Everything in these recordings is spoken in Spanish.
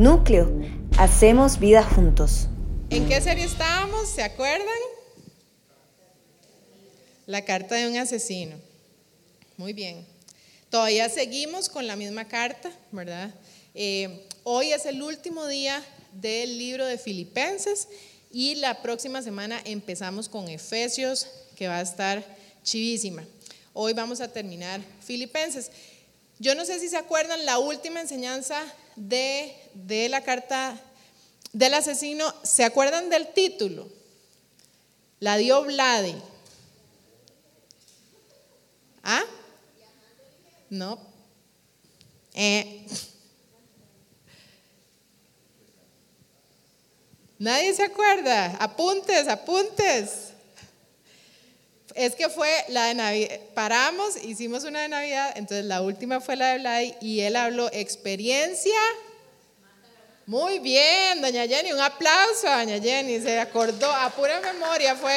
Núcleo, hacemos vida juntos. ¿En qué serie estábamos? ¿Se acuerdan? La carta de un asesino. Muy bien. Todavía seguimos con la misma carta, ¿verdad? Eh, hoy es el último día del libro de Filipenses y la próxima semana empezamos con Efesios, que va a estar chivísima. Hoy vamos a terminar Filipenses. Yo no sé si se acuerdan la última enseñanza de, de la carta del asesino. ¿Se acuerdan del título? La dio Vladi. ¿Ah? No. Eh. Nadie se acuerda. Apuntes, apuntes. Es que fue la de Navidad. Paramos, hicimos una de Navidad, entonces la última fue la de Vlad y él habló experiencia. Muy bien, doña Jenny, un aplauso a doña Jenny, se acordó, a pura memoria fue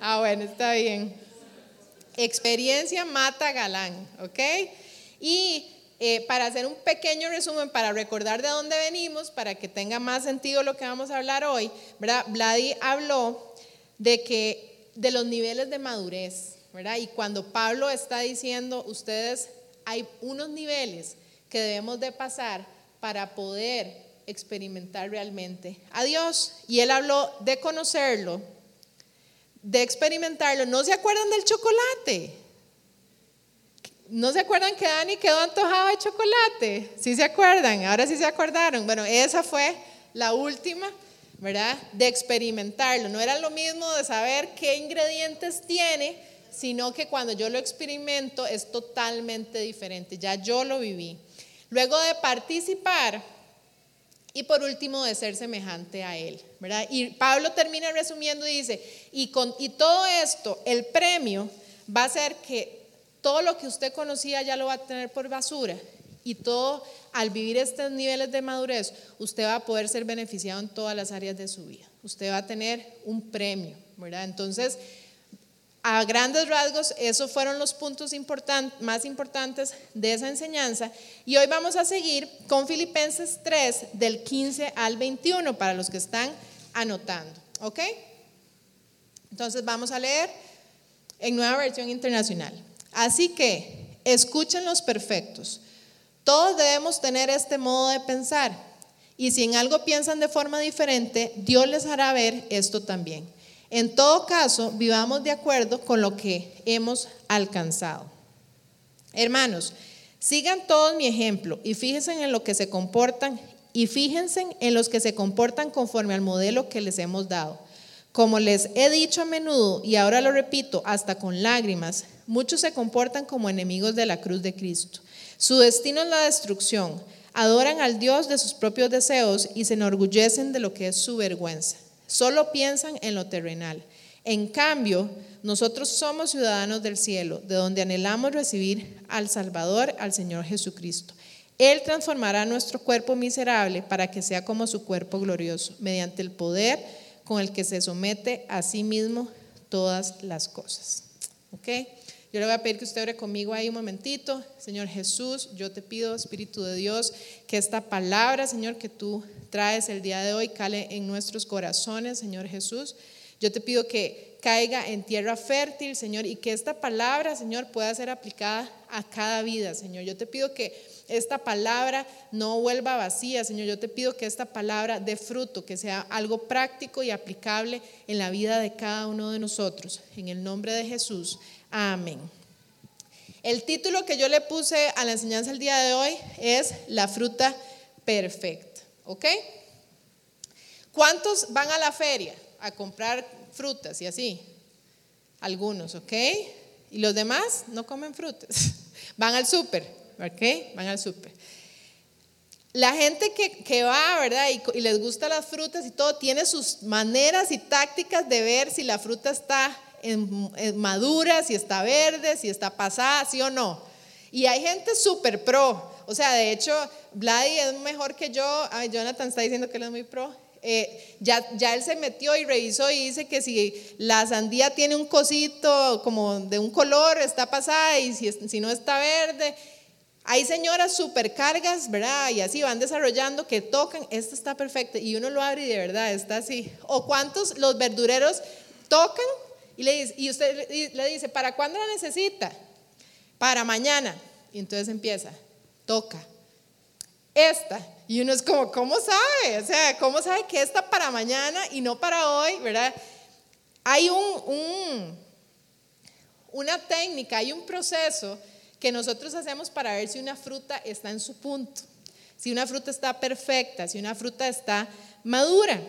Ah, bueno, está bien. Experiencia mata galán, ¿ok? Y eh, para hacer un pequeño resumen, para recordar de dónde venimos, para que tenga más sentido lo que vamos a hablar hoy, ¿verdad? Vladi habló de que de los niveles de madurez, ¿verdad? Y cuando Pablo está diciendo, ustedes, hay unos niveles que debemos de pasar para poder experimentar realmente a Dios. Y él habló de conocerlo, de experimentarlo. ¿No se acuerdan del chocolate? ¿No se acuerdan que Dani quedó antojado de chocolate? ¿Sí se acuerdan? Ahora sí se acordaron. Bueno, esa fue la última, ¿verdad? De experimentarlo. No era lo mismo de saber qué ingredientes tiene, sino que cuando yo lo experimento es totalmente diferente. Ya yo lo viví. Luego de participar, y por último, de ser semejante a Él, ¿verdad? Y Pablo termina resumiendo y dice, y, con, y todo esto, el premio va a ser que todo lo que usted conocía ya lo va a tener por basura y todo, al vivir estos niveles de madurez, usted va a poder ser beneficiado en todas las áreas de su vida. Usted va a tener un premio, ¿verdad? Entonces, a grandes rasgos, esos fueron los puntos más importantes de esa enseñanza. Y hoy vamos a seguir con Filipenses 3, del 15 al 21, para los que están anotando. ¿Ok? Entonces vamos a leer en nueva versión internacional. Así que, escuchen los perfectos. Todos debemos tener este modo de pensar. Y si en algo piensan de forma diferente, Dios les hará ver esto también. En todo caso, vivamos de acuerdo con lo que hemos alcanzado. Hermanos, sigan todos mi ejemplo y fíjense en lo que se comportan y fíjense en los que se comportan conforme al modelo que les hemos dado. Como les he dicho a menudo y ahora lo repito hasta con lágrimas, muchos se comportan como enemigos de la cruz de Cristo. Su destino es la destrucción. Adoran al Dios de sus propios deseos y se enorgullecen de lo que es su vergüenza. Solo piensan en lo terrenal. En cambio, nosotros somos ciudadanos del cielo, de donde anhelamos recibir al Salvador, al Señor Jesucristo. Él transformará nuestro cuerpo miserable para que sea como su cuerpo glorioso, mediante el poder con el que se somete a sí mismo todas las cosas. ¿Ok? Yo le voy a pedir que usted ore conmigo ahí un momentito. Señor Jesús, yo te pido, Espíritu de Dios, que esta palabra, Señor, que tú traes el día de hoy cale en nuestros corazones, Señor Jesús. Yo te pido que caiga en tierra fértil, Señor, y que esta palabra, Señor, pueda ser aplicada a cada vida, Señor. Yo te pido que esta palabra no vuelva vacía, Señor. Yo te pido que esta palabra dé fruto, que sea algo práctico y aplicable en la vida de cada uno de nosotros. En el nombre de Jesús. Amén. El título que yo le puse a la enseñanza el día de hoy es La fruta perfecta. ¿Ok? ¿Cuántos van a la feria a comprar frutas y así? Algunos, ¿ok? Y los demás no comen frutas. Van al súper, ¿ok? Van al súper. La gente que, va, ¿verdad? Y, y, les gustan las frutas y todo, tiene sus maneras y tácticas de ver si la fruta está madura, si está verde, si está pasada, sí o no. Y hay gente súper pro. O sea, de hecho, Vladi es mejor que yo. Jonathan está diciendo que él es muy pro. Eh, ya, ya él se metió y revisó y dice que si la sandía tiene un cosito como de un color, está pasada y si, si no está verde. Hay señoras supercargas, ¿verdad? Y así van desarrollando que tocan, esta está perfecta y uno lo abre y de verdad está así. O cuántos los verdureros tocan y, le dice, y usted le dice, ¿para cuándo la necesita? Para mañana. Y entonces empieza, toca. Esta. Y uno es como, ¿cómo sabe? O sea, ¿cómo sabe que esta para mañana y no para hoy? ¿Verdad? Hay un, una técnica, hay un proceso que nosotros hacemos para ver si una fruta está en su punto, si una fruta está perfecta, si una fruta está madura.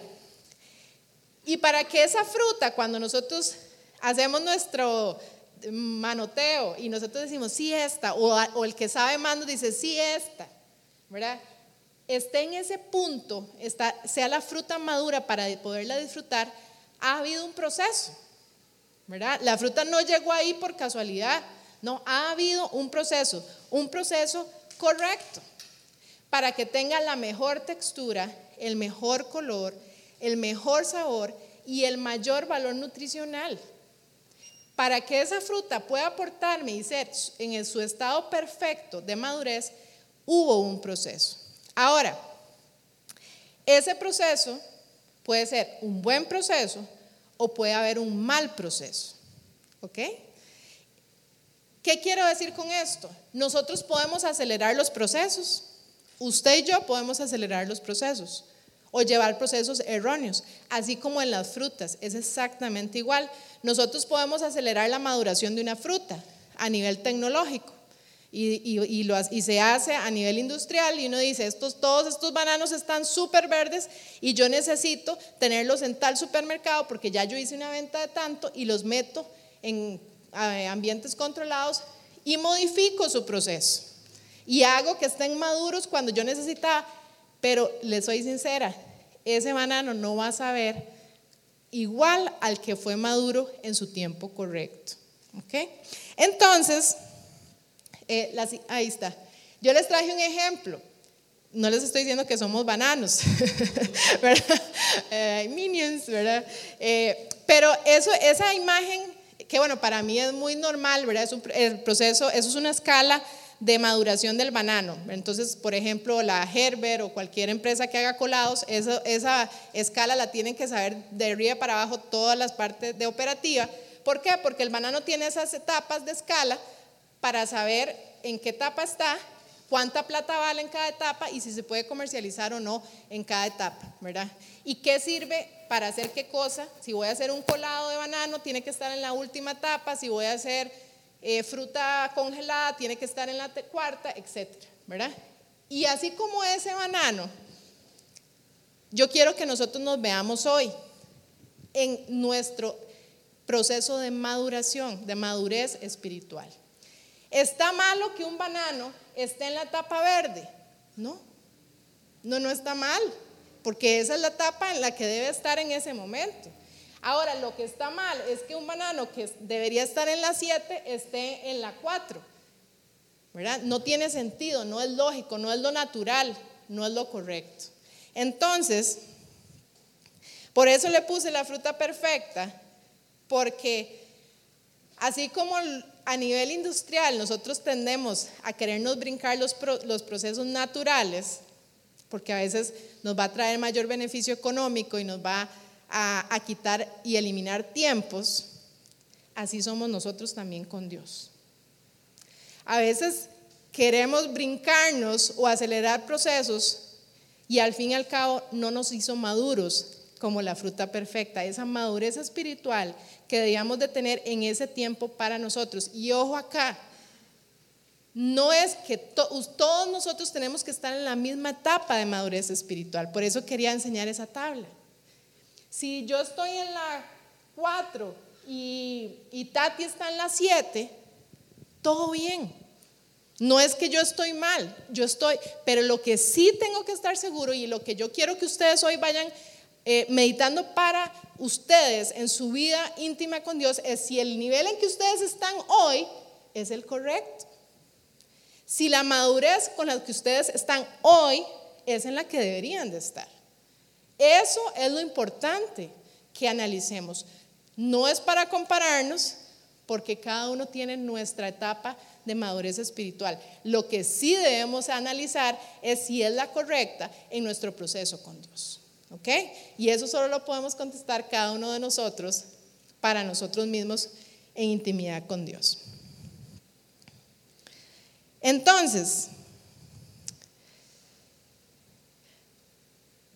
Y para que esa fruta, cuando nosotros hacemos nuestro manoteo y nosotros decimos, sí, esta, o, el que sabe más dice, sí, esta, ¿verdad? Esté en ese punto, sea la fruta madura para poderla disfrutar, ha habido un proceso, ¿verdad? La fruta no llegó ahí por casualidad, no, ha habido un proceso, un proceso correcto para que tenga la mejor textura, el mejor color, el mejor sabor y el mayor valor nutricional. Para que esa fruta pueda aportarme y ser en su estado perfecto de madurez, hubo un proceso. Ahora, ese proceso puede ser un buen proceso o puede haber un mal proceso. ¿Ok? ¿Qué quiero decir con esto? Nosotros podemos acelerar los procesos. Usted y yo podemos acelerar los procesos o llevar procesos erróneos, así como en las frutas, es exactamente igual. Nosotros podemos acelerar la maduración de una fruta a nivel tecnológico y, y, se hace a nivel industrial y uno dice, estos, todos estos bananos están súper verdes y yo necesito tenerlos en tal supermercado porque ya yo hice una venta de tanto y los meto en ambientes controlados y modifico su proceso. Y hago que estén maduros cuando yo necesitaba, pero le soy sincera, ese banano no va a saber igual al que fue maduro en su tiempo correcto. ¿Ok? Entonces, eh, ahí está. Yo les traje un ejemplo. No les estoy diciendo que somos bananos, ¿verdad? Eh, minions, ¿verdad? Eh, pero eso, esa imagen que bueno, para mí es muy normal, ¿verdad? Es un el proceso, eso es una escala de maduración del banano. Entonces, por ejemplo, la Herbert o cualquier empresa que haga colados, esa escala la tienen que saber de arriba para abajo todas las partes de operativa. ¿Por qué? Porque el banano tiene esas etapas de escala para saber en qué etapa está, cuánta plata vale en cada etapa y si se puede comercializar o no en cada etapa, ¿verdad? ¿Y qué sirve para hacer qué cosa. Si voy a hacer un colado de banano, tiene que estar en la última etapa. Si voy a hacer eh, fruta congelada, tiene que estar en la cuarta, etcétera, ¿verdad? Y así como ese banano, yo quiero que nosotros nos veamos hoy en nuestro proceso de maduración, de madurez espiritual. ¿Está malo que un banano esté en la etapa verde? No, no, no está mal porque esa es la etapa en la que debe estar en ese momento. Ahora, lo que está mal es que un banano que debería estar en la 7 esté en la 4. ¿verdad? No tiene sentido, no es lógico, no es lo natural, no es lo correcto. Entonces, por eso le puse la fruta perfecta, porque así como a nivel industrial nosotros tendemos a querernos brincar los, procesos naturales, porque a veces nos va a traer mayor beneficio económico y nos va a, quitar y eliminar tiempos, así somos nosotros también con Dios. A veces queremos brincarnos o acelerar procesos y al fin y al cabo no nos hizo maduros como la fruta perfecta, esa madurez espiritual que debíamos de tener en ese tiempo para nosotros. Y ojo acá, no es que todos nosotros tenemos que estar en la misma etapa de madurez espiritual. Por eso quería enseñar esa tabla. Si yo estoy en la 4 y, Tati está en la 7, todo bien. No es que yo estoy mal, yo estoy, pero lo que sí tengo que estar seguro y lo que yo quiero que ustedes hoy vayan eh, meditando para ustedes en su vida íntima con Dios es si el nivel en que ustedes están hoy es el correcto. Si la madurez con la que ustedes están hoy es en la que deberían de estar. Eso es lo importante que analicemos. No es para compararnos, porque cada uno tiene nuestra etapa de madurez espiritual. Lo que sí debemos analizar es si es la correcta en nuestro proceso con Dios. ¿Ok? Y eso solo lo podemos contestar cada uno de nosotros para nosotros mismos en intimidad con Dios. Entonces,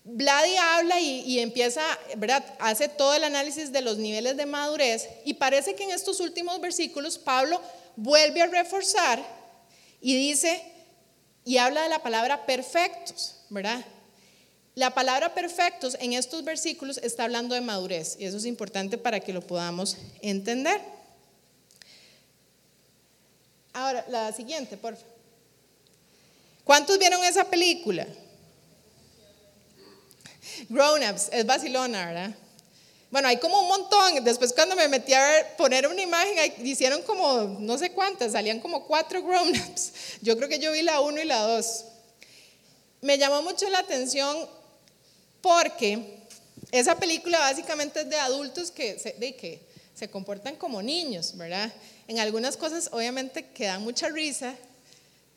Vladi habla y, empieza, ¿verdad? Hace todo el análisis de los niveles de madurez y parece que en estos últimos versículos Pablo vuelve a reforzar y dice, y habla de la palabra perfectos, ¿verdad? La palabra perfectos en estos versículos está hablando de madurez y eso es importante para que lo podamos entender. Ahora, la siguiente, por favor. ¿Cuántos vieron esa película? Grown Ups, es Barcelona, ¿verdad? Bueno, hay como un montón. Después cuando me metí a poner una imagen, hicieron como no sé cuántas, salían como cuatro grown ups. Yo creo que yo vi la uno y la dos. Me llamó mucho la atención porque esa película básicamente es de adultos que se, de, que se comportan como niños, ¿verdad? En algunas cosas obviamente que dan mucha risa,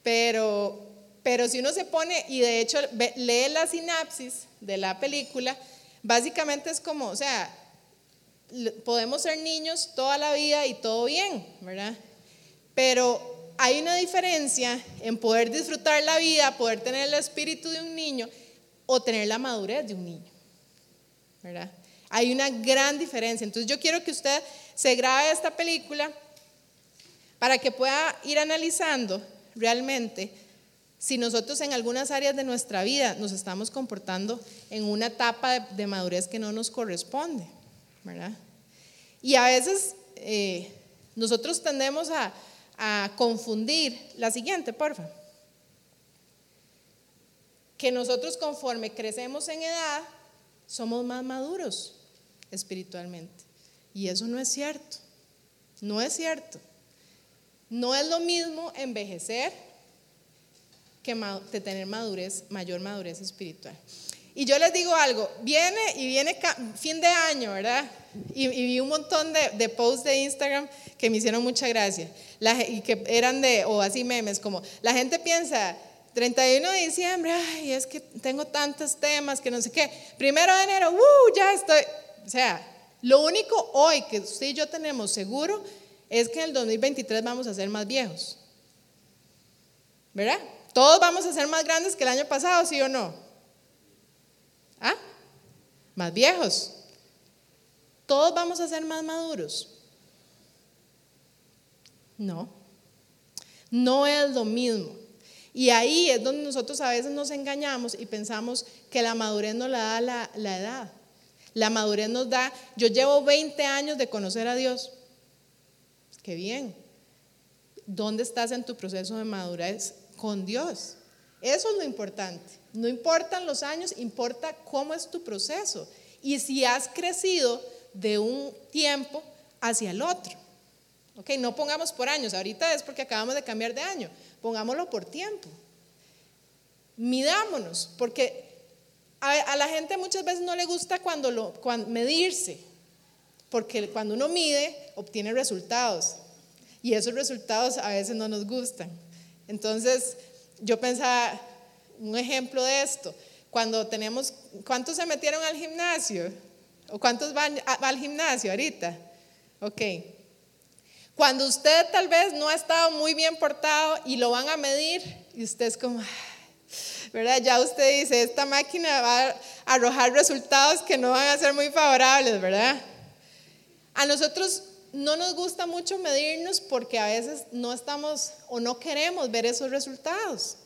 pero, pero si uno se pone, y de hecho lee la sinapsis de la película, básicamente es como, o sea, podemos ser niños toda la vida y todo bien, ¿verdad? Pero hay una diferencia en poder disfrutar la vida, poder tener el espíritu de un niño o tener la madurez de un niño, ¿verdad? Hay una gran diferencia. Entonces yo quiero que usted se grabe esta película para que pueda ir analizando realmente si nosotros en algunas áreas de nuestra vida nos estamos comportando en una etapa de, madurez que no nos corresponde, ¿verdad? Y a veces eh, nosotros tendemos a, a confundir la siguiente, porfa que nosotros conforme crecemos en edad, somos más maduros espiritualmente. Y eso no es cierto. No es cierto. No es lo mismo envejecer que tener madurez, mayor madurez espiritual. Y yo les digo algo, viene y viene fin de año, ¿verdad? Y, vi un montón de, de, posts de Instagram que me hicieron mucha gracia, y que eran de, o así memes, como la gente piensa, 31 de diciembre, ay, es que tengo tantos temas que no sé qué. Primero de enero, uh, ya estoy. O sea, lo único hoy que usted y yo tenemos seguro es que en el 2023 vamos a ser más viejos. ¿Verdad? Todos vamos a ser más grandes que el año pasado, ¿sí o no? ¿Ah? Más viejos. Todos vamos a ser más maduros. No. No es lo mismo. Y ahí es donde nosotros a veces nos engañamos y pensamos que la madurez nos la da la, la edad. La madurez nos da, yo llevo 20 años de conocer a Dios. Qué bien. ¿Dónde estás en tu proceso de madurez con Dios? Eso es lo importante. No importan los años, importa cómo es tu proceso y si has crecido de un tiempo hacia el otro. Ok, no pongamos por años, ahorita es porque acabamos de cambiar de año, pongámoslo por tiempo. Midámonos, porque a, la gente muchas veces no le gusta cuando medirse, porque cuando uno mide obtiene resultados y esos resultados a veces no nos gustan. Entonces, yo pensaba, un ejemplo de esto, cuando tenemos, ¿cuántos se metieron al gimnasio? ¿O cuántos van al gimnasio ahorita? Ok. Cuando usted tal vez no ha estado muy bien portado y lo van a medir y usted es como, ¿verdad? Ya usted dice, esta máquina va a arrojar resultados que no van a ser muy favorables, ¿verdad? A nosotros no nos gusta mucho medirnos porque a veces no estamos o no queremos ver esos resultados.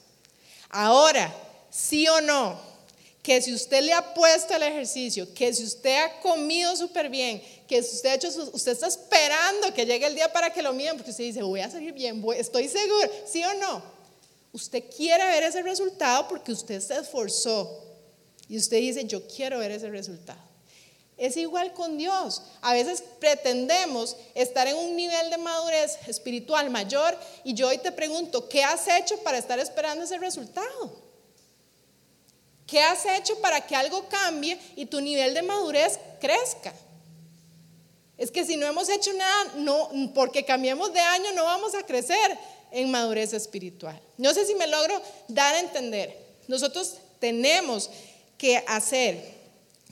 Ahora, sí o no, que si usted le ha puesto el ejercicio, que si usted ha comido súper bien, que si usted, ha hecho, usted está esperando que llegue el día para que lo miren, porque usted dice, voy a salir bien, estoy seguro, ¿sí o no? Usted quiere ver ese resultado porque usted se esforzó y usted dice, yo quiero ver ese resultado. Es igual con Dios. A veces pretendemos estar en un nivel de madurez espiritual mayor y yo hoy te pregunto, ¿qué has hecho para estar esperando ese resultado? ¿Qué has hecho para que algo cambie y tu nivel de madurez crezca? Es que si no hemos hecho nada, no, porque cambiemos de año no vamos a crecer en madurez espiritual. No sé si me logro dar a entender. Nosotros tenemos que hacer,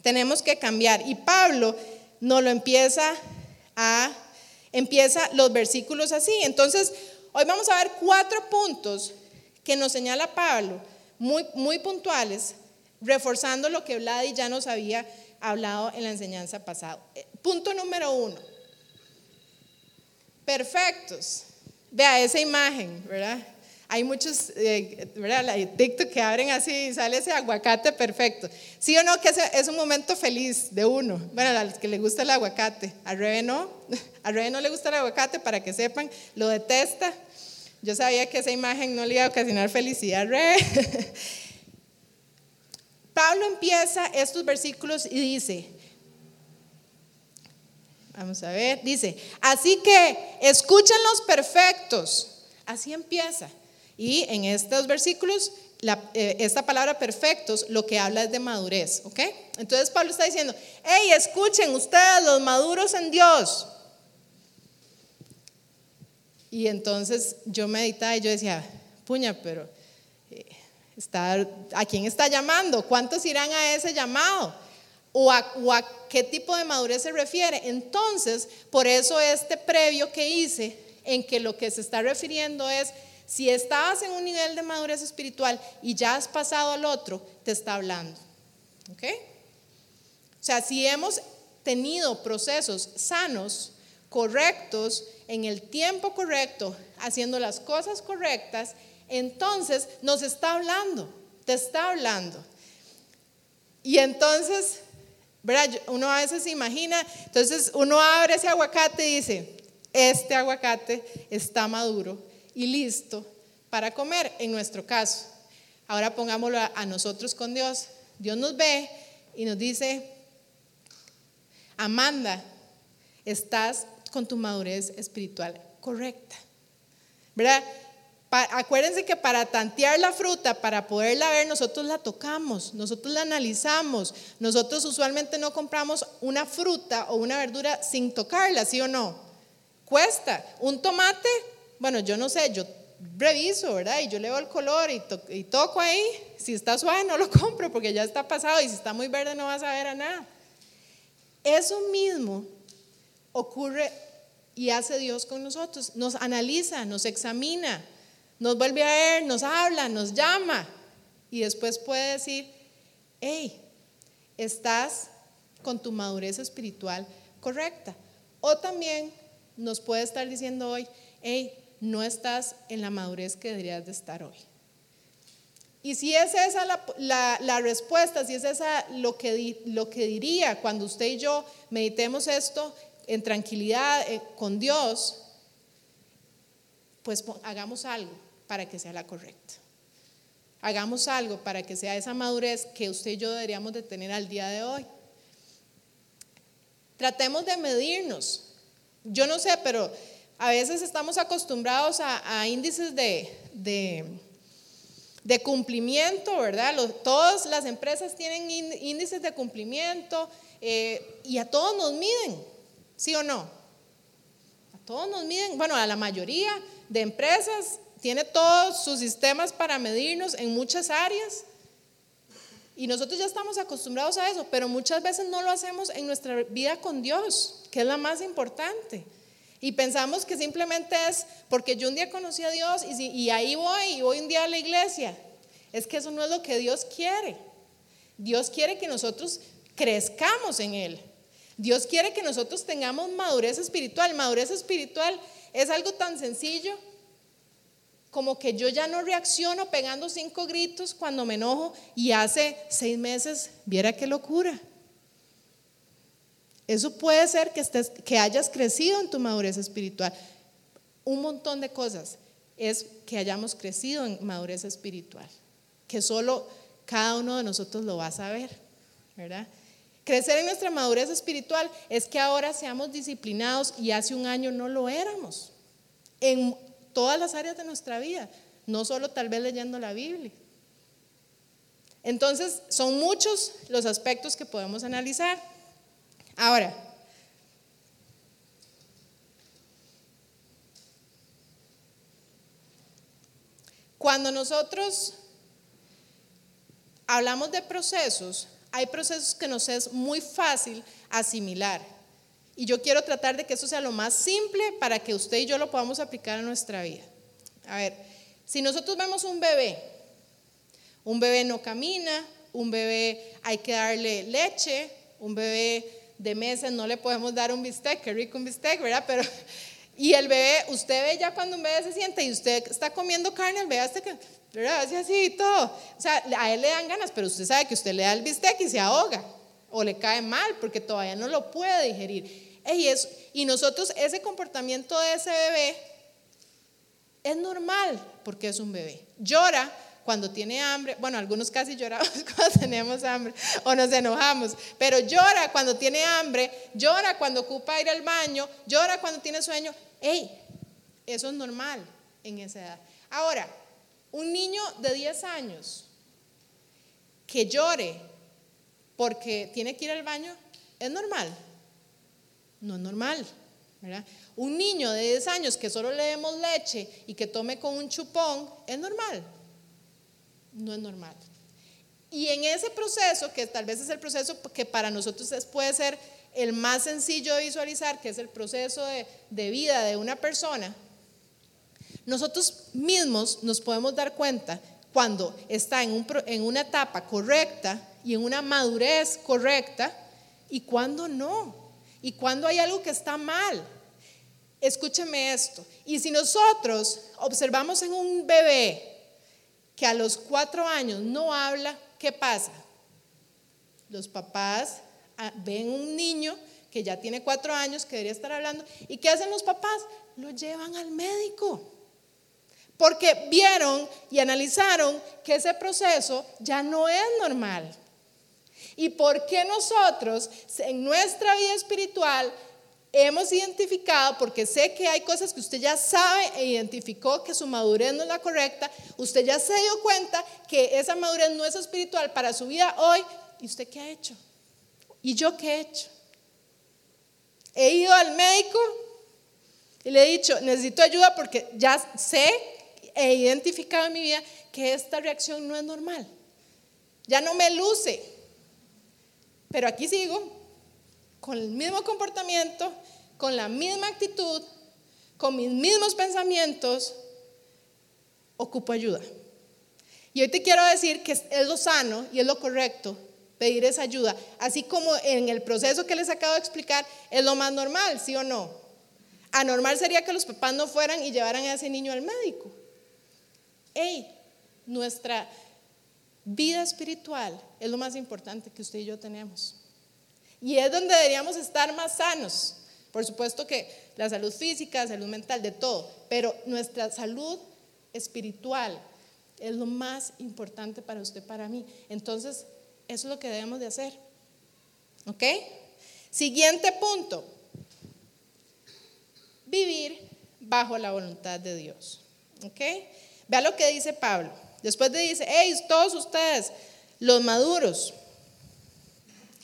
tenemos que cambiar. Y Pablo no lo empieza a, empieza los versículos así. Entonces, hoy vamos a ver cuatro puntos que nos señala Pablo, muy, muy puntuales, reforzando lo que Vladi ya nos había hablado en la enseñanza pasada. Eh, punto número uno. Perfectos. Vea esa imagen, ¿verdad? Hay muchos, eh, ¿verdad? TikTok que abren así y sale ese aguacate perfecto. ¿Sí o no? Que es un momento feliz de uno. Bueno, los que le gusta el aguacate. A Rebe no. A Rebe no le gusta el aguacate, para que sepan, lo detesta. Yo sabía que esa imagen no le iba a ocasionar felicidad a Rebe. Pablo empieza estos versículos y dice, vamos a ver, dice, así que escuchen los perfectos. Así empieza. Y en estos versículos, eh, esta palabra perfectos lo que habla es de madurez, ¿ok? Entonces Pablo está diciendo, hey, escuchen ustedes los maduros en Dios. Y entonces yo meditaba y yo decía, puña, pero ¿A quién está llamando? ¿Cuántos irán a ese llamado? ¿O a, qué tipo de madurez se refiere? Entonces, por eso este previo que hice, en que lo que se está refiriendo es, si estabas en un nivel de madurez espiritual y ya has pasado al otro, te está hablando. ¿Ok? O sea, si hemos tenido procesos sanos, correctos, en el tiempo correcto, haciendo las cosas correctas, entonces nos está hablando, te está hablando. Y entonces, ¿verdad? Uno a veces se imagina, entonces uno abre ese aguacate y dice, este aguacate está maduro y listo para comer, en nuestro caso. Ahora pongámoslo a, nosotros con Dios. Dios nos ve y nos dice, Amanda, estás con tu madurez espiritual correcta. ¿Verdad? acuérdense que para tantear la fruta, para poderla ver, nosotros la tocamos, nosotros la analizamos. Nosotros usualmente no compramos una fruta o una verdura sin tocarla, ¿sí o no? Cuesta. Un tomate, bueno, yo no sé, yo reviso, ¿verdad? Y yo le veo el color y, y toco ahí. Si está suave, no lo compro porque ya está pasado. Y si está muy verde, no vas a ver a nada. Eso mismo ocurre y hace Dios con nosotros. Nos analiza, nos examina nos vuelve a ver, nos habla, nos llama y después puede decir, hey, estás con tu madurez espiritual correcta. O también nos puede estar diciendo hoy, hey, no estás en la madurez que deberías de estar hoy. Y si es esa la, respuesta, si es esa lo que, lo que diría cuando usted y yo meditemos esto en tranquilidad eh, con Dios, pues hagamos algo para que sea la correcta. Hagamos algo para que sea esa madurez que usted y yo deberíamos de tener al día de hoy. Tratemos de medirnos. Yo no sé, pero a veces estamos acostumbrados a, índices de, cumplimiento, ¿verdad? todas las empresas tienen índices de cumplimiento eh, y a todos nos miden, ¿sí o no? A todos nos miden, bueno, a la mayoría de empresas tiene todos sus sistemas para medirnos en muchas áreas. Y nosotros ya estamos acostumbrados a eso, pero muchas veces no lo hacemos en nuestra vida con Dios, que es la más importante. Y pensamos que simplemente es porque yo un día conocí a Dios y, y ahí voy y voy un día a la iglesia. Es que eso no es lo que Dios quiere. Dios quiere que nosotros crezcamos en Él. Dios quiere que nosotros tengamos madurez espiritual. Madurez espiritual es algo tan sencillo como que yo ya no reacciono pegando cinco gritos cuando me enojo y hace seis meses, viera qué locura. Eso puede ser que, estés, que hayas crecido en tu madurez espiritual. Un montón de cosas es que hayamos crecido en madurez espiritual, que solo cada uno de nosotros lo va a saber, ¿verdad? Crecer en nuestra madurez espiritual es que ahora seamos disciplinados y hace un año no lo éramos. En todas las áreas de nuestra vida, no solo tal vez leyendo la Biblia. Entonces, son muchos los aspectos que podemos analizar. Ahora, cuando nosotros hablamos de procesos, hay procesos que nos es muy fácil asimilar. Y yo quiero tratar de que eso sea lo más simple para que usted y yo lo podamos aplicar a nuestra vida. A ver, si nosotros vemos un bebé, un bebé no camina, un bebé hay que darle leche, un bebé de meses no le podemos dar un bistec, qué rico un bistec, ¿verdad? Pero, y el bebé, usted ve ya cuando un bebé se siente y usted está comiendo carne, el bebé hasta que, ¿verdad? Así, así y todo. O sea, a él le dan ganas, pero usted sabe que usted le da el bistec y se ahoga o le cae mal porque todavía no lo puede digerir. Y, es, y nosotros, ese comportamiento de ese bebé es normal porque es un bebé. Llora cuando tiene hambre, bueno, algunos casi lloramos cuando tenemos hambre o nos enojamos, pero llora cuando tiene hambre, llora cuando ocupa ir al baño, llora cuando tiene sueño. ¡Ey! Eso es normal en esa edad. Ahora, un niño de 10 años que llore porque tiene que ir al baño, ¿es normal? No es normal. ¿verdad? Un niño de 10 años que solo le demos leche y que tome con un chupón, ¿es normal? No es normal. Y en ese proceso, que tal vez es el proceso que para nosotros puede ser el más sencillo de visualizar, que es el proceso de, vida de una persona, nosotros mismos nos podemos dar cuenta cuando está en, en una etapa correcta y en una madurez correcta y cuando no, y cuando hay algo que está mal. Escúcheme esto, y si nosotros observamos en un bebé que a los cuatro años no habla, ¿qué pasa? Los papás ah, ven un niño que ya tiene cuatro años, que debería estar hablando, ¿y qué hacen los papás? Lo llevan al médico. Porque vieron y analizaron que ese proceso ya no es normal. ¿Y por qué nosotros en nuestra vida espiritual hemos identificado, porque sé que hay cosas que usted ya sabe e identificó que su madurez no es la correcta, usted ya se dio cuenta que esa madurez no es espiritual para su vida hoy, ¿y usted qué ha hecho? ¿Y yo qué he hecho? He ido al médico y le he dicho, necesito ayuda porque ya sé, he identificado en mi vida que esta reacción no es normal. Ya no me luce, pero aquí sigo con el mismo comportamiento, con la misma actitud, con mis mismos pensamientos, ocupo ayuda. Y hoy te quiero decir que es lo sano y es lo correcto pedir esa ayuda, así como en el proceso que les acabo de explicar es lo más normal, ¿sí o no? Anormal sería que los papás no fueran y llevaran a ese niño al médico. Hey, nuestra vida espiritual es lo más importante que usted y yo tenemos. Y es donde deberíamos estar más sanos. Por supuesto que la salud física, salud mental, de todo, pero nuestra salud espiritual es lo más importante para usted, para mí. Entonces, eso es lo que debemos de hacer. ¿Ok? Siguiente punto. Vivir bajo la voluntad de Dios. ¿Ok? Vea lo que dice Pablo. Después de dice, hey, todos ustedes, los maduros,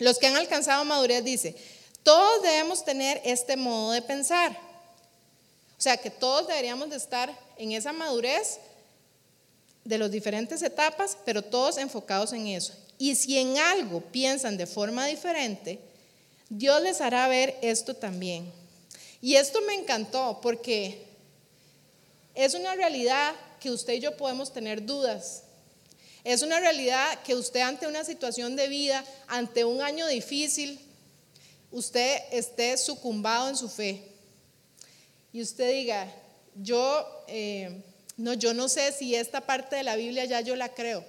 los que han alcanzado madurez dice, todos debemos tener este modo de pensar. O sea que todos deberíamos de estar en esa madurez de las diferentes etapas, pero todos enfocados en eso. Y si en algo piensan de forma diferente, Dios les hará ver esto también. Y esto me encantó porque es una realidad que usted y yo podemos tener dudas es una realidad que usted ante una situación de vida, ante un año difícil, usted esté sucumbado en su fe. Y usted diga, yo, eh, no, yo no sé si esta parte de la Biblia ya yo la creo.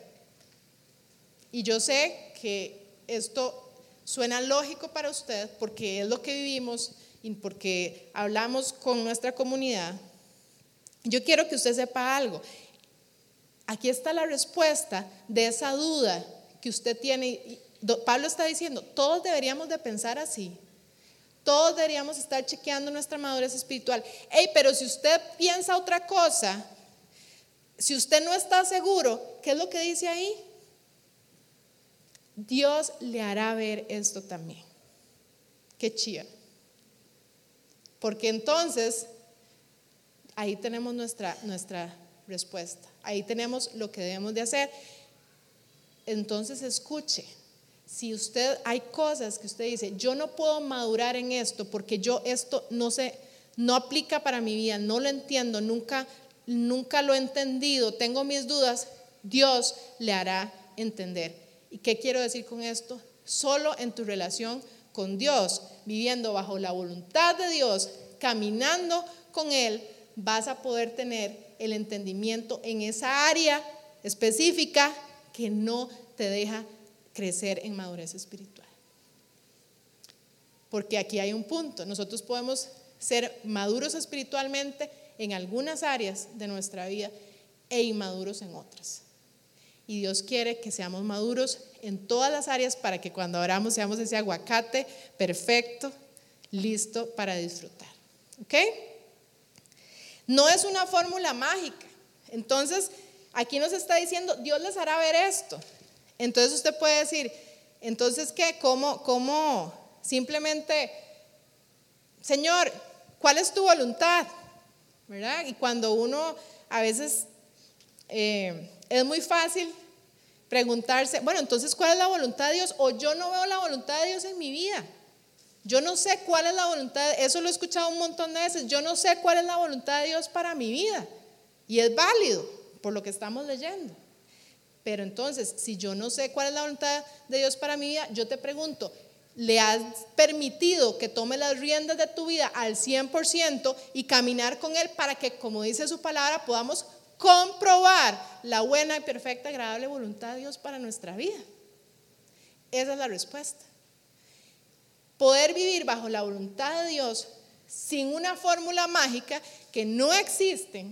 Y yo sé que esto suena lógico para usted porque es lo que vivimos y porque hablamos con nuestra comunidad. Yo quiero que usted sepa algo. Aquí está la respuesta de esa duda que usted tiene. Pablo está diciendo, todos deberíamos de pensar así. Todos deberíamos estar chequeando nuestra madurez espiritual. Hey, pero si usted piensa otra cosa, si usted no está seguro, ¿qué es lo que dice ahí? Dios le hará ver esto también. Qué chía. Porque entonces ahí tenemos nuestra, nuestra respuesta. ahí tenemos lo que debemos de hacer. Entonces escuche, si usted hay cosas que usted dice, yo no puedo madurar en esto porque yo esto no sé, no aplica para mi vida, no lo entiendo, nunca, nunca lo he entendido, tengo mis dudas, Dios le hará entender. ¿Y qué quiero decir con esto? Solo en tu relación con Dios, viviendo bajo la voluntad de Dios, caminando con Él, vas a poder tener el entendimiento en esa área específica que no te deja crecer en madurez espiritual. Porque aquí hay un punto, nosotros podemos ser maduros espiritualmente en algunas áreas de nuestra vida e inmaduros en otras. Y Dios quiere que seamos maduros en todas las áreas para que cuando oramos seamos ese aguacate perfecto, listo para disfrutar. ¿Ok? No es una fórmula mágica. Entonces, aquí nos está diciendo, Dios les hará ver esto. Entonces usted puede decir, entonces, ¿qué? ¿Cómo, cómo simplemente, Señor, ¿cuál es tu voluntad? ¿Verdad? Y cuando uno a veces eh, es muy fácil preguntarse, bueno, entonces, ¿cuál es la voluntad de Dios? O yo no veo la voluntad de Dios en mi vida. Yo no sé cuál es la voluntad, eso lo he escuchado un montón de veces, yo no sé cuál es la voluntad de Dios para mi vida. Y es válido por lo que estamos leyendo. Pero entonces, si yo no sé cuál es la voluntad de Dios para mi vida, yo te pregunto, ¿le has permitido que tome las riendas de tu vida al 100% y caminar con Él para que, como dice su palabra, podamos comprobar la buena y perfecta, agradable voluntad de Dios para nuestra vida? Esa es la respuesta. Poder vivir bajo la voluntad de Dios sin una fórmula mágica que no existe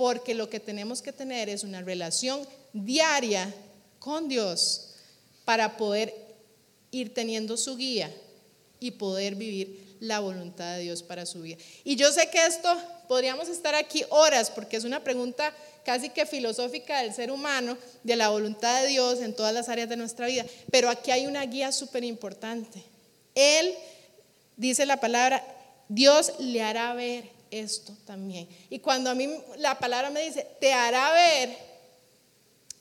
porque lo que tenemos que tener es una relación diaria con Dios para poder ir teniendo su guía y poder vivir la voluntad de Dios para su vida. Y yo sé que esto podríamos estar aquí horas porque es una pregunta casi que filosófica del ser humano, de la voluntad de Dios en todas las áreas de nuestra vida, pero aquí hay una guía súper importante. Él, dice la palabra, Dios le hará ver esto también. Y cuando a mí la palabra me dice, te hará ver,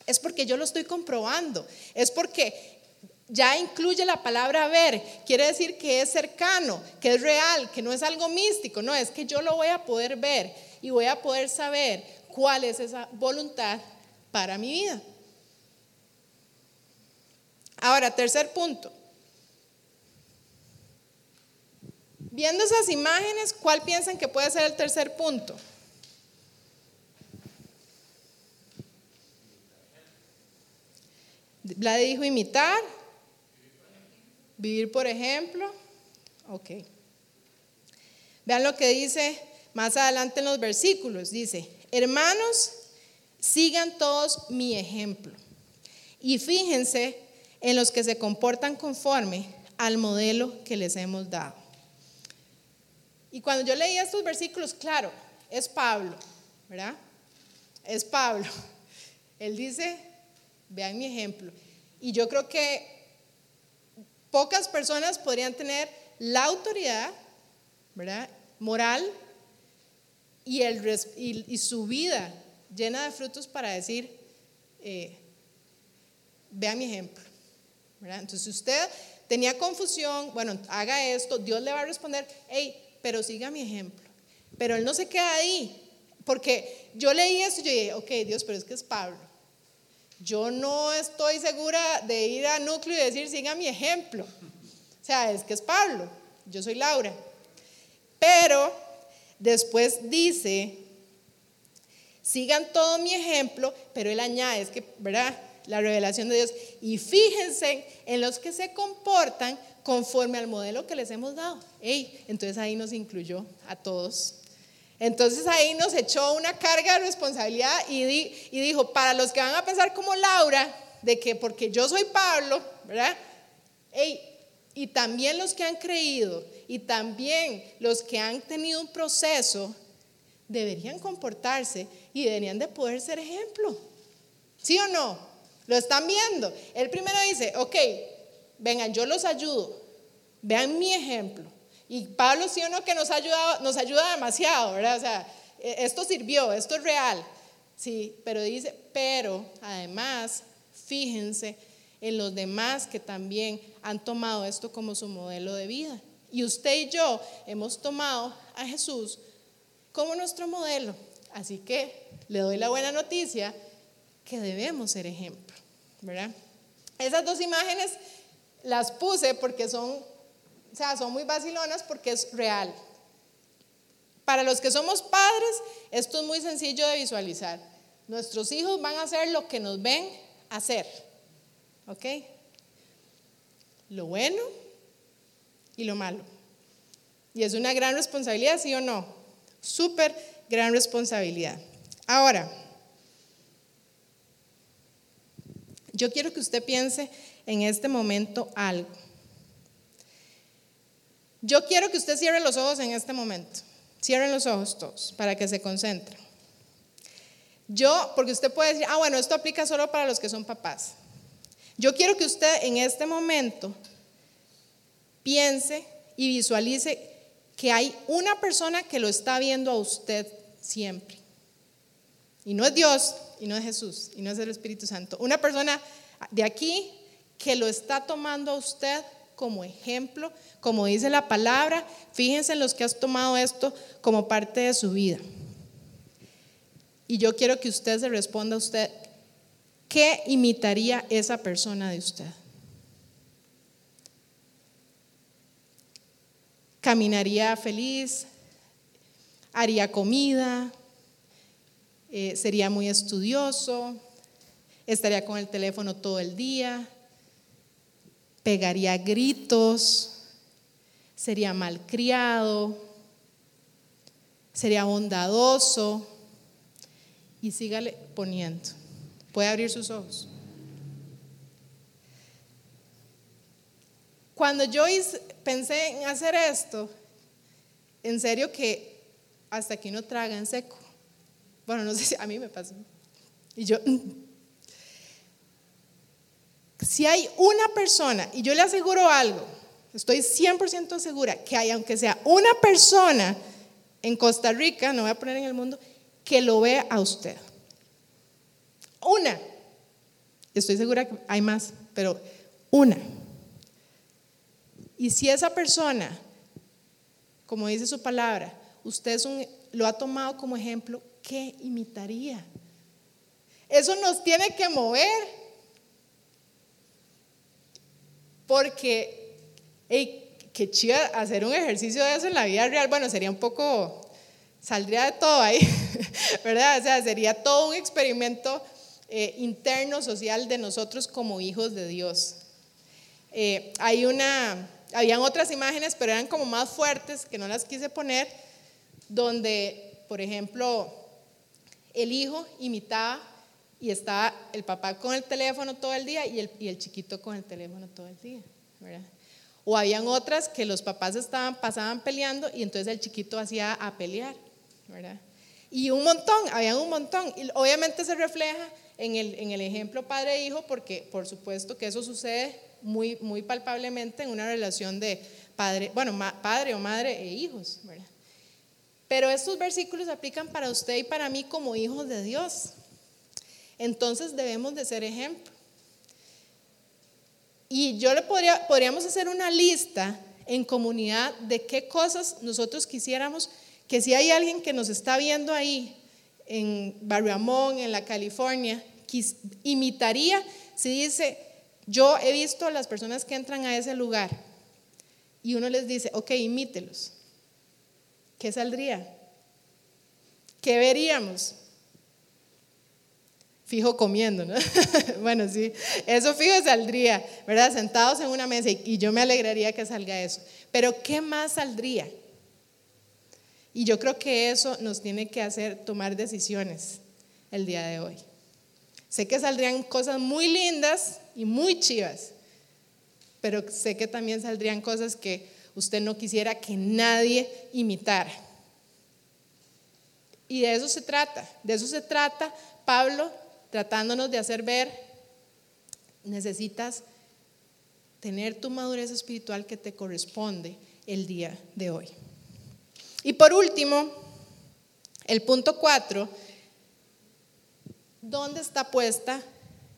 es porque yo lo estoy comprobando, es porque ya incluye la palabra ver, quiere decir que es cercano, que es real, que no es algo místico, no, es que yo lo voy a poder ver y voy a poder saber cuál es esa voluntad para mi vida. Ahora, tercer punto. Viendo esas imágenes, ¿cuál piensan que puede ser el tercer punto? La dijo imitar, vivir por ejemplo. Ok. Vean lo que dice más adelante en los versículos. Dice, hermanos, sigan todos mi ejemplo y fíjense en los que se comportan conforme al modelo que les hemos dado. Y cuando yo leía estos versículos, claro, es Pablo, ¿verdad? Es Pablo. Él dice, vean mi ejemplo. Y yo creo que pocas personas podrían tener la autoridad, ¿verdad? Moral y, el, y, su vida llena de frutos para decir, eh, vean mi ejemplo. ¿verdad? Entonces, usted tenía confusión, bueno, haga esto, Dios le va a responder, hey, pero siga mi ejemplo. Pero él no se queda ahí, porque yo leí eso y yo dije, ok, Dios, pero es que es Pablo. Yo no estoy segura de ir a núcleo y decir, siga mi ejemplo. O sea, es que es Pablo, yo soy Laura. Pero después dice, sigan todo mi ejemplo, pero él añade, es que, ¿verdad? La revelación de Dios. Y fíjense en los que se comportan conforme al modelo que les hemos dado. entonces ahí nos incluyó a todos. Entonces ahí nos echó una carga de responsabilidad y, dijo, para los que van a pensar como Laura, de que porque yo soy Pablo, ¿verdad? y también los que han creído y también los que han tenido un proceso, deberían comportarse y deberían de poder ser ejemplo. ¿Sí o no? ¿Lo están viendo? El primero dice, ok, vengan, yo los ayudo, vean mi ejemplo. Y Pablo sí o no que nos, ayuda, nos ayuda demasiado, ¿verdad? O sea, e, esto sirvió, esto es real. Sí, pero dice, pero además, fíjense en los demás que también han tomado esto como su modelo de vida. Y usted y yo hemos tomado a Jesús como nuestro modelo. Así que le doy la buena noticia que debemos ser ejemplo, ¿verdad? Esas dos imágenes las puse porque son, o sea, son muy vacilonas porque es real. Para los que somos padres, esto es muy sencillo de visualizar. Nuestros hijos van a hacer lo que nos ven hacer. ¿Ok? Lo bueno y lo malo. Y es una gran responsabilidad, ¿sí o no? Súper gran responsabilidad. Ahora, yo quiero que usted piense en este momento algo. Yo quiero que usted cierre los ojos en este momento. Cierren los ojos todos para que se concentren. Yo, porque usted puede decir, ah, bueno, esto aplica solo para los que son papás. Yo quiero que usted en este momento piense y visualice que hay una persona que lo está viendo a usted siempre. Y no es Dios, y no es Jesús, y no es el Espíritu Santo. Una persona de aquí que lo está tomando a usted como ejemplo, como dice la palabra. Fíjense en los que has tomado esto como parte de su vida. Y yo quiero que usted se responda a usted, ¿qué imitaría esa persona de usted? ¿Caminaría feliz? ¿Haría comida? Eh, ¿Sería muy estudioso? ¿Estaría con el teléfono todo el día? ¿Pegaría gritos? ¿Sería malcriado? ¿Sería bondadoso? y sígale poniendo. Puede abrir sus ojos. Cuando yo pensé en hacer esto, en serio que hasta aquí no traga en seco. Bueno, no sé si a mí me pasó. Y yo, si hay una persona, y yo le aseguro algo, estoy 100% segura que hay, aunque sea una persona en Costa Rica, no voy a poner en el mundo, que lo vea a usted. Una. Estoy segura que hay más, pero una. Y si esa persona, como dice su palabra, usted lo ha tomado como ejemplo, ¿qué imitaría? Eso nos tiene que mover. Porque, hey, qué chido hacer un ejercicio de eso en la vida real. Bueno, sería un poco saldría de todo ahí, ¿verdad? O sea, sería todo un experimento eh, interno, social de nosotros como hijos de Dios. Eh, hay una, habían otras imágenes, pero eran como más fuertes, que no las quise poner, donde, por ejemplo, el hijo imitaba y estaba el papá con el teléfono todo el día y el, y el chiquito con el teléfono todo el día, ¿verdad? O habían otras que los papás estaban, pasaban peleando y entonces el chiquito hacía a pelear. Y un montón, había un montón. Y obviamente se refleja en el, en el ejemplo padre-hijo, porque por supuesto que eso sucede muy, muy palpablemente en una relación de padre, bueno, padre o madre e hijos, Pero estos versículos aplican para usted y para mí como hijos de Dios. Entonces debemos de ser ejemplo. Y yo le podría, podríamos hacer una lista en comunidad de qué cosas nosotros quisiéramos que si hay alguien que nos está viendo ahí en Barrio Amón, en la California, imitaría si dice, yo he visto a las personas que entran a ese lugar y uno les dice, ok, imítelos. ¿Qué saldría? ¿Qué veríamos? Fijo comiendo, ¿no? bueno, sí, eso fijo saldría, ¿verdad? Sentados en una mesa y yo me alegraría que salga eso. Pero ¿qué más saldría? Y yo creo que eso nos tiene que hacer tomar decisiones el día de hoy. Sé que saldrían cosas muy lindas y muy chivas, pero sé que también saldrían cosas que usted no quisiera que nadie imitara. Y de eso se trata, de eso se trata Pablo tratándonos de hacer ver, necesitas tener tu madurez espiritual que te corresponde el día de hoy. Y por último, El punto cuatro, ¿dónde está puesta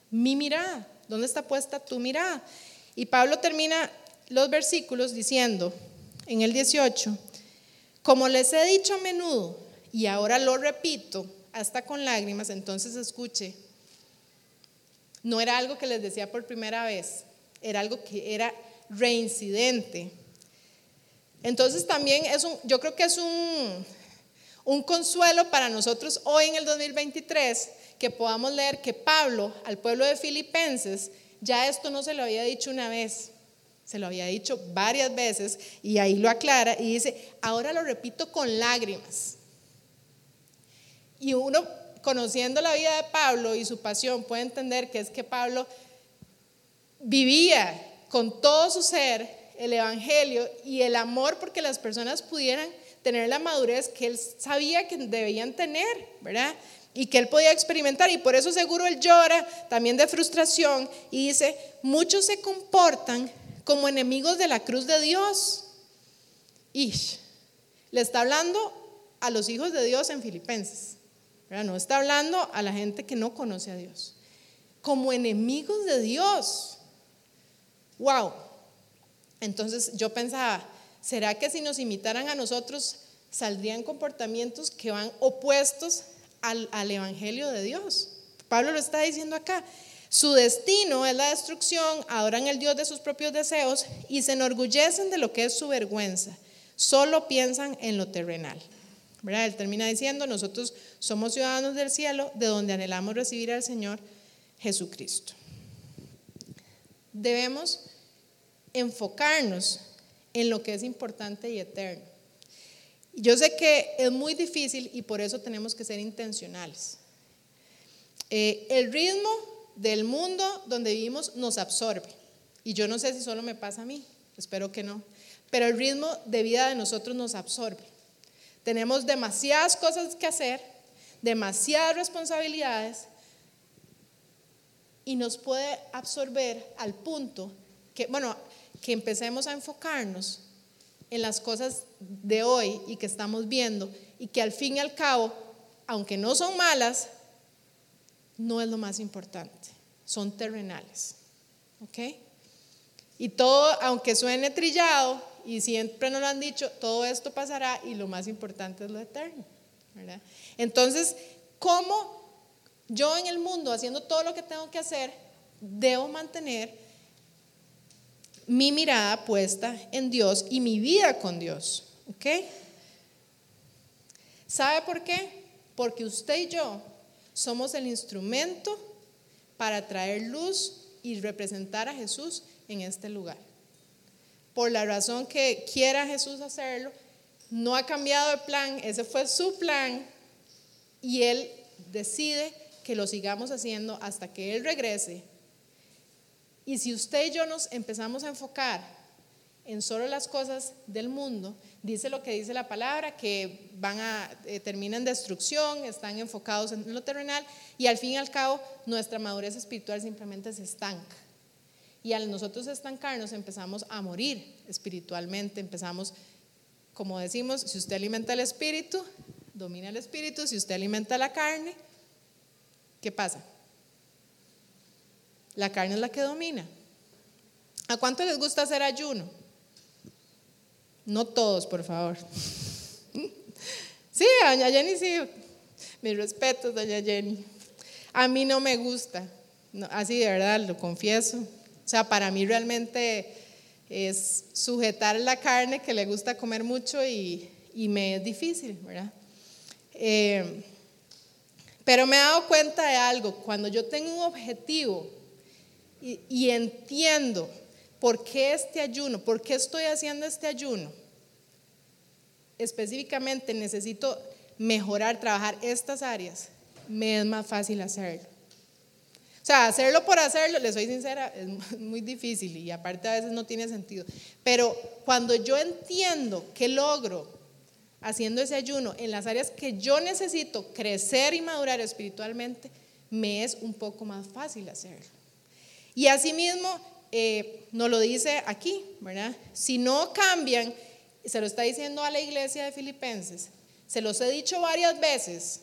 mi mirada? ¿Dónde está puesta tu mirada? Y Pablo termina los versículos diciendo en el 18, como les he dicho a menudo, y ahora lo repito, hasta con lágrimas, entonces escuche, no era algo que les decía por primera vez, era algo que era reincidente. Entonces también es un, yo creo que es un, un consuelo para nosotros hoy en el 2023 que podamos leer que Pablo al pueblo de Filipenses ya esto no se lo había dicho una vez, se lo había dicho varias veces y ahí lo aclara y dice, ahora lo repito con lágrimas. Y uno conociendo la vida de Pablo y su pasión puede entender que es que Pablo vivía con todo su ser el Evangelio y el amor porque las personas pudieran tener la madurez que él sabía que debían tener, ¿verdad? Y que él podía experimentar. Y por eso seguro él llora también de frustración y dice, muchos se comportan como enemigos de la cruz de Dios. Y le está hablando a los hijos de Dios en Filipenses. No está hablando a la gente que no conoce a Dios. Como enemigos de Dios. Wow. Entonces yo pensaba, ¿será que si nos imitaran a nosotros saldrían comportamientos que van opuestos al, al Evangelio de Dios? Pablo lo está diciendo acá. Su destino es la destrucción, adoran el Dios de sus propios deseos y se enorgullecen de lo que es su vergüenza. Solo piensan en lo terrenal. Él termina diciendo, nosotros somos ciudadanos del cielo, de donde anhelamos recibir al Señor Jesucristo. Debemos enfocarnos en lo que es importante y eterno. Yo sé que es muy difícil y por eso tenemos que ser intencionales. Eh, el ritmo del mundo donde vivimos nos absorbe. Y yo no sé si solo me pasa a mí, espero que no. Pero el ritmo de vida de nosotros nos absorbe. Tenemos demasiadas cosas que hacer, demasiadas responsabilidades y nos puede absorber al punto que, bueno, que empecemos a enfocarnos en las cosas de hoy y que estamos viendo y que al fin y al cabo, aunque no son malas, no es lo más importante, son terrenales. ¿Ok? Y todo, aunque suene trillado, y siempre nos lo han dicho, todo esto pasará y lo más importante es lo eterno. Entonces, ¿cómo yo en el mundo, haciendo todo lo que tengo que hacer, debo mantener mi mirada puesta en Dios y mi vida con Dios? ¿Ok? ¿Sabe por qué? Porque usted y yo somos el instrumento para traer luz y representar a Jesús en este lugar por la razón que quiera Jesús hacerlo, no ha cambiado el plan, ese fue su plan y Él decide que lo sigamos haciendo hasta que Él regrese. Y si usted y yo nos empezamos a enfocar en solo las cosas del mundo, dice lo que dice la palabra, que van a eh, terminan en destrucción, están enfocados en lo terrenal y al fin y al cabo nuestra madurez espiritual simplemente se estanca. Y al nosotros estancarnos empezamos a morir espiritualmente, empezamos, como decimos, si usted alimenta el espíritu, domina el espíritu, si usted alimenta la carne, ¿qué pasa? La carne es la que domina. ¿A cuánto les gusta hacer ayuno? No todos, por favor. Sí, doña Jenny, sí. Mis respetos, doña Jenny. A mí no me gusta. así de verdad, lo confieso. O sea, para mí realmente es sujetar la carne que le gusta comer mucho y, me es difícil, ¿verdad? Eh, pero me he dado cuenta de algo, cuando yo tengo un objetivo y, y entiendo por qué este ayuno, por qué estoy haciendo este ayuno, específicamente necesito mejorar, trabajar estas áreas, me es más fácil hacerlo. O sea, hacerlo por hacerlo, le soy sincera, es muy difícil y aparte a veces no tiene sentido. Pero cuando yo entiendo que logro haciendo ese ayuno en las áreas que yo necesito crecer y madurar espiritualmente, me es un poco más fácil hacerlo. Y asimismo, eh, nos lo dice aquí, ¿verdad? Si no cambian, se lo está diciendo a la iglesia de Filipenses, Se los he dicho varias veces.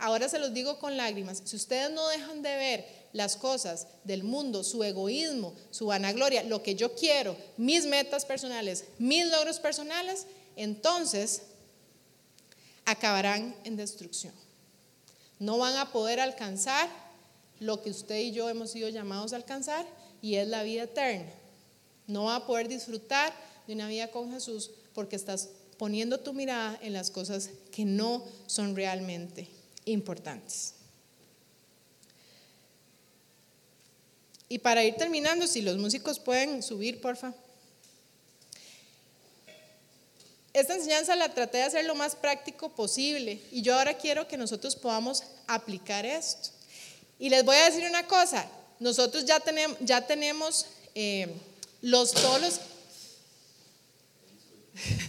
Ahora se los digo con lágrimas. Si ustedes no dejan de ver las cosas del mundo, su egoísmo, su vanagloria, lo que yo quiero, mis metas personales, mis logros personales, entonces acabarán en destrucción. No van a poder alcanzar lo que usted y yo hemos sido llamados a alcanzar y es la vida eterna. No va a poder disfrutar de una vida con Jesús porque estás poniendo tu mirada en las cosas que no son realmente importantes. Y para ir terminando, si los músicos pueden subir, porfa. Esta enseñanza la traté de hacer lo más práctico posible y yo ahora quiero que nosotros podamos aplicar esto. Y les voy a decir una cosa, nosotros ya tenemos, ya tenemos eh, los, todos los,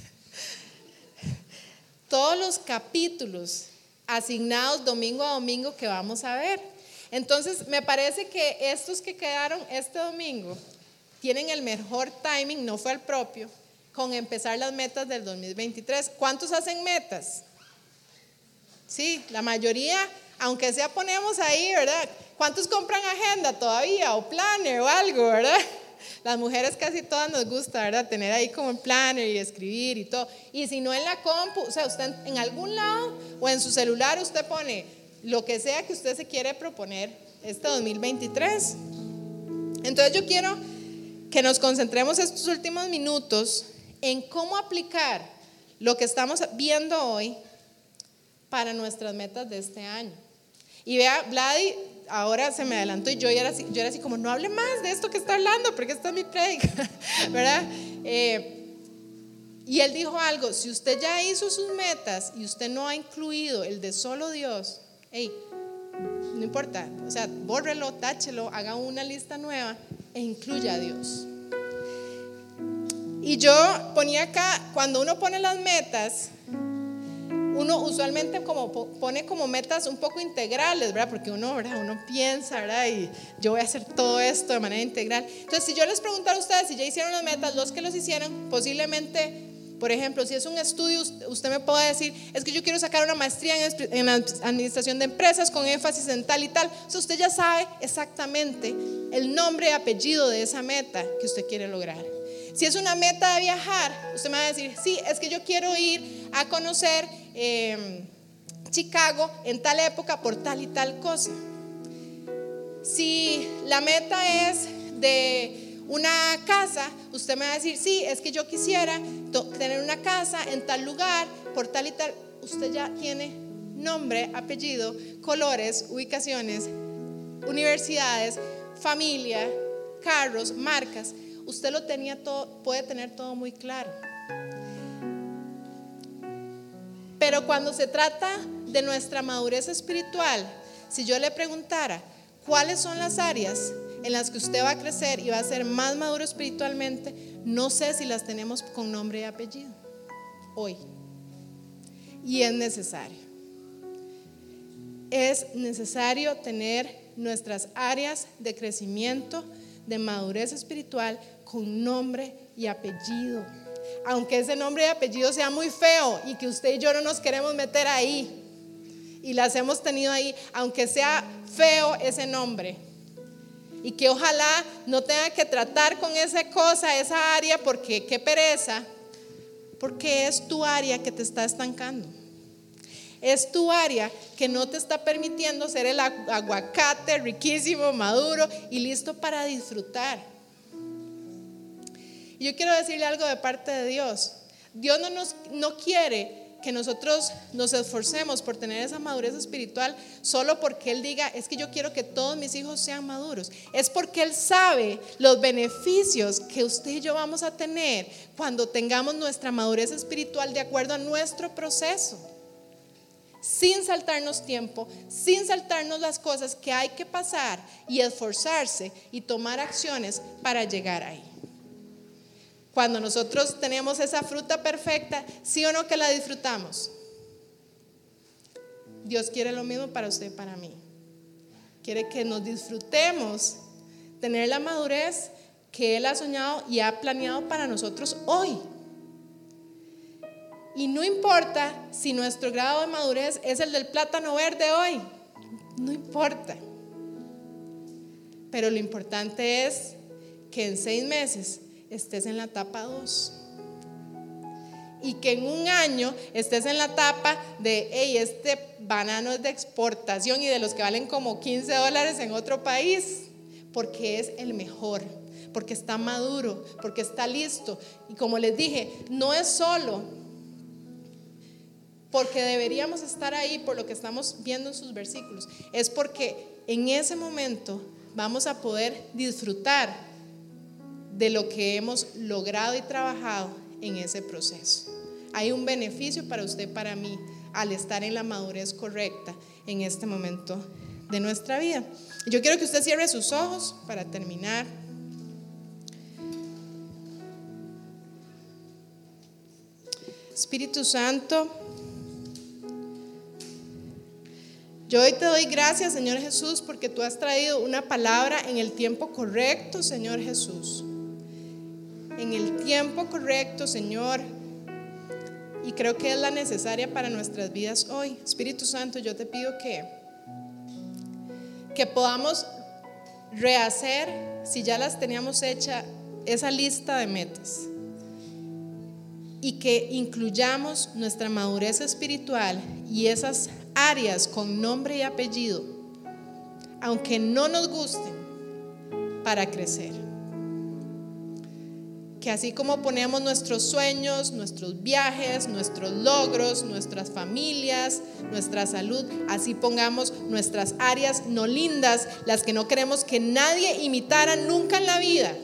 todos los capítulos asignados domingo a domingo que vamos a ver. Entonces, me parece que estos que quedaron este domingo tienen el mejor timing, no fue el propio, con empezar las metas del 2023. ¿Cuántos hacen metas? Sí, la mayoría, aunque sea ponemos ahí, ¿verdad? ¿Cuántos compran agenda todavía o planner o algo, verdad? Las mujeres casi todas nos gusta, ¿verdad? Tener ahí como un planner y escribir y todo. Y si no en la compu, o sea, usted en algún lado o en su celular usted pone lo que sea que usted se quiere proponer este 2023. Entonces yo quiero que nos concentremos estos últimos minutos en cómo aplicar lo que estamos viendo hoy para nuestras metas de este año. Y vea, Vladi ahora se me adelantó y yo era así, yo era así como, no hable más de esto que está hablando, porque esta es mi predica, ¿verdad? Eh, y él dijo algo, si usted ya hizo sus metas y usted no ha incluido el de solo Dios, hey, no importa, o sea, bórrelo, táchelo, haga una lista nueva e incluya a Dios. Y yo ponía acá, cuando uno pone las metas, uno usualmente como pone como metas un poco integrales, ¿verdad? Porque uno, ¿verdad? Uno piensa, ¿verdad? Y yo voy a hacer todo esto de manera integral. Entonces, si yo les preguntara a ustedes si ya hicieron las metas, los que los hicieron, posiblemente por ejemplo, si es un estudio, usted me puede decir, es que yo quiero sacar una maestría en administración de empresas con énfasis en tal y tal. O usted ya sabe exactamente el nombre y apellido de esa meta que usted quiere lograr. Si es una meta de viajar, usted me va a decir, sí, es que yo quiero ir a conocer em, Chicago en tal época por tal y tal cosa. Si la meta es de una casa, usted me va a decir, sí, es que yo quisiera tener una casa en tal lugar, por tal y tal. Usted ya tiene nombre, apellido, colores, ubicaciones, universidades, familia, carros, marcas. Usted lo tenía todo, puede tener todo muy claro. Pero cuando se trata de nuestra madurez espiritual, si yo le preguntara, ¿cuáles son las áreas en las que usted va a crecer y va a ser más maduro espiritualmente, no sé si las tenemos con nombre y apellido hoy. Y es necesario. Es necesario tener nuestras áreas de crecimiento, de madurez espiritual con nombre y apellido. Aunque ese nombre y apellido sea muy feo y que usted y yo no nos queremos meter ahí y las hemos tenido ahí, aunque sea feo ese nombre, y que ojalá no tenga que tratar con esa cosa, esa área, porque qué pereza, porque es tu área que te está estancando. Es tu área que no te está permitiendo ser el aguacate riquísimo, maduro y listo para disfrutar. Y yo quiero decirle algo de parte de Dios. Dios no, no quiere que nosotros nos esforcemos por tener esa madurez espiritual solo porque Él diga, es que yo quiero que todos mis hijos sean maduros. Es porque Él sabe los beneficios que usted y yo vamos a tener cuando tengamos nuestra madurez espiritual de acuerdo a nuestro proceso. Sin saltarnos tiempo, sin saltarnos las cosas que hay que pasar y esforzarse y tomar acciones para llegar ahí. Cuando nosotros tenemos esa fruta perfecta, sí o no que la disfrutamos. Dios quiere lo mismo para usted y para mí. Quiere que nos disfrutemos, tener la madurez que Él ha soñado y ha planeado para nosotros hoy. Y no importa si nuestro grado de madurez es el del plátano verde hoy, no importa. Pero lo importante es que en seis meses estés en la etapa 2 y que en un año estés en la etapa de, hey, este banano es de exportación y de los que valen como 15 dólares en otro país, porque es el mejor, porque está maduro, porque está listo. Y como les dije, no es solo porque deberíamos estar ahí por lo que estamos viendo en sus versículos, es porque en ese momento vamos a poder disfrutar de lo que hemos logrado y trabajado en ese proceso. Hay un beneficio para usted, para mí, al estar en la madurez correcta en este momento de nuestra vida. Yo quiero que usted cierre sus ojos para terminar. Espíritu Santo, yo hoy te doy gracias, Señor Jesús, porque tú has traído una palabra en el tiempo correcto, Señor Jesús. En el tiempo correcto, Señor. Y creo que es la necesaria para nuestras vidas hoy. Espíritu Santo, yo te pido que, que podamos rehacer, si ya las teníamos hecha, esa lista de metas. Y que incluyamos nuestra madurez espiritual y esas áreas con nombre y apellido, aunque no nos gusten, para crecer que así como ponemos nuestros sueños, nuestros viajes, nuestros logros, nuestras familias, nuestra salud, así pongamos nuestras áreas no lindas, las que no queremos que nadie imitara nunca en la vida,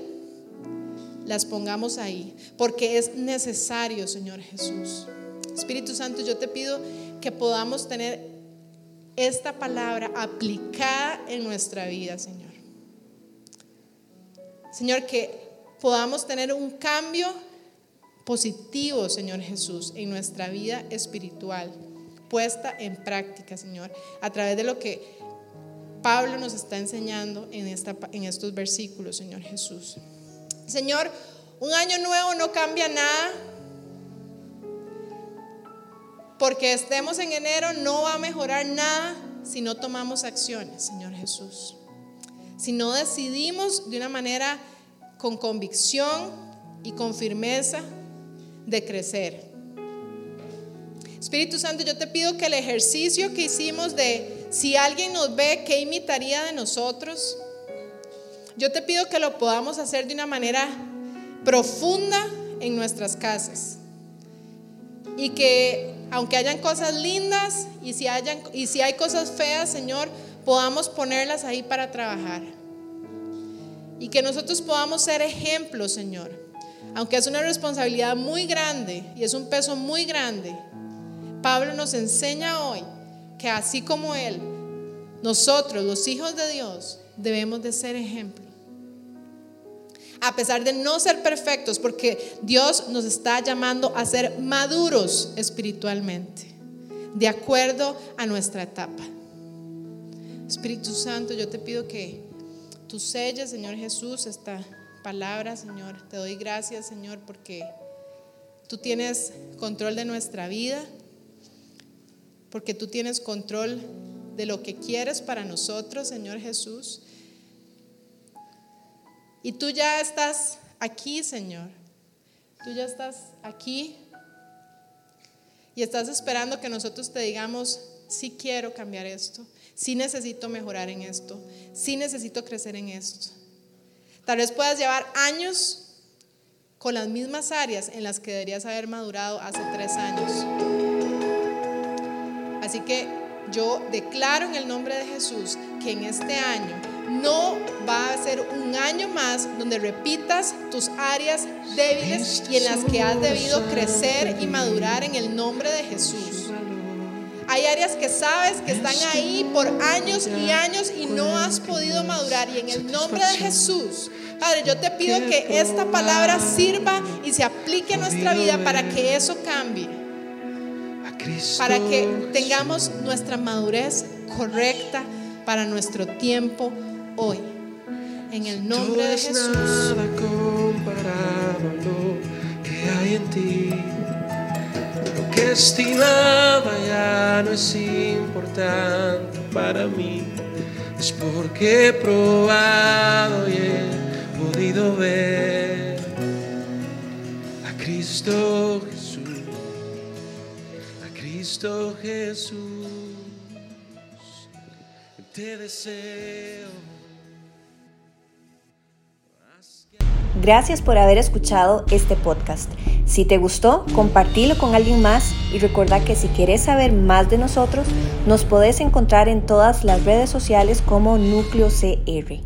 las pongamos ahí, porque es necesario, Señor Jesús. Espíritu Santo, yo te pido que podamos tener esta palabra aplicada en nuestra vida, Señor. Señor, que podamos tener un cambio positivo, Señor Jesús, en nuestra vida espiritual, puesta en práctica, Señor, a través de lo que Pablo nos está enseñando en, esta, en estos versículos, Señor Jesús. Señor, un año nuevo no cambia nada. Porque estemos en enero no va a mejorar nada si no tomamos acciones, Señor Jesús. Si no decidimos de una manera con convicción y con firmeza de crecer. Espíritu Santo, yo te pido que el ejercicio que hicimos de si alguien nos ve, ¿qué imitaría de nosotros? Yo te pido que lo podamos hacer de una manera profunda en nuestras casas. Y que aunque hayan cosas lindas y si, y si hay cosas feas, Señor, podamos ponerlas ahí para trabajar. Y que nosotros podamos ser ejemplos, Señor. Aunque es una responsabilidad muy grande y es un peso muy grande, Pablo nos enseña hoy que así como Él, nosotros, los hijos de Dios, debemos de ser ejemplo. A pesar de no ser perfectos, porque Dios nos está llamando a ser maduros espiritualmente, de acuerdo a nuestra etapa. Espíritu Santo, yo te pido que Tú selles, Señor Jesús, esta palabra, Señor. Te doy gracias, Señor, porque tú tienes control de nuestra vida, porque tú tienes control de lo que quieres para nosotros, Señor Jesús. Y tú ya estás aquí, Señor. Tú ya estás aquí y estás esperando que nosotros te digamos, sí quiero cambiar esto, sí necesito mejorar en esto, sí necesito crecer en esto. Tal vez puedas llevar años con las mismas áreas en las que deberías haber madurado hace tres años. Así que yo declaro en el nombre de Jesús que en este año no va a ser un año más donde repitas tus áreas débiles y en las que has debido crecer y madurar en el nombre de Jesús. Hay áreas que sabes que están ahí por años y años y no has podido madurar. Y en el nombre de Jesús, Padre, yo te pido que esta palabra sirva y se aplique a nuestra vida para que eso cambie. Para que tengamos nuestra madurez correcta para nuestro tiempo hoy. En el nombre de Jesús. que hay en ti. Que estimaba ya no es importante para mí. Es porque he probado y he podido ver a Cristo Jesús, a Cristo Jesús. Te deseo. Gracias por haber escuchado este podcast. Si te gustó, compartilo con alguien más y recuerda que si quieres saber más de nosotros, nos podés encontrar en todas las redes sociales como Núcleo CR.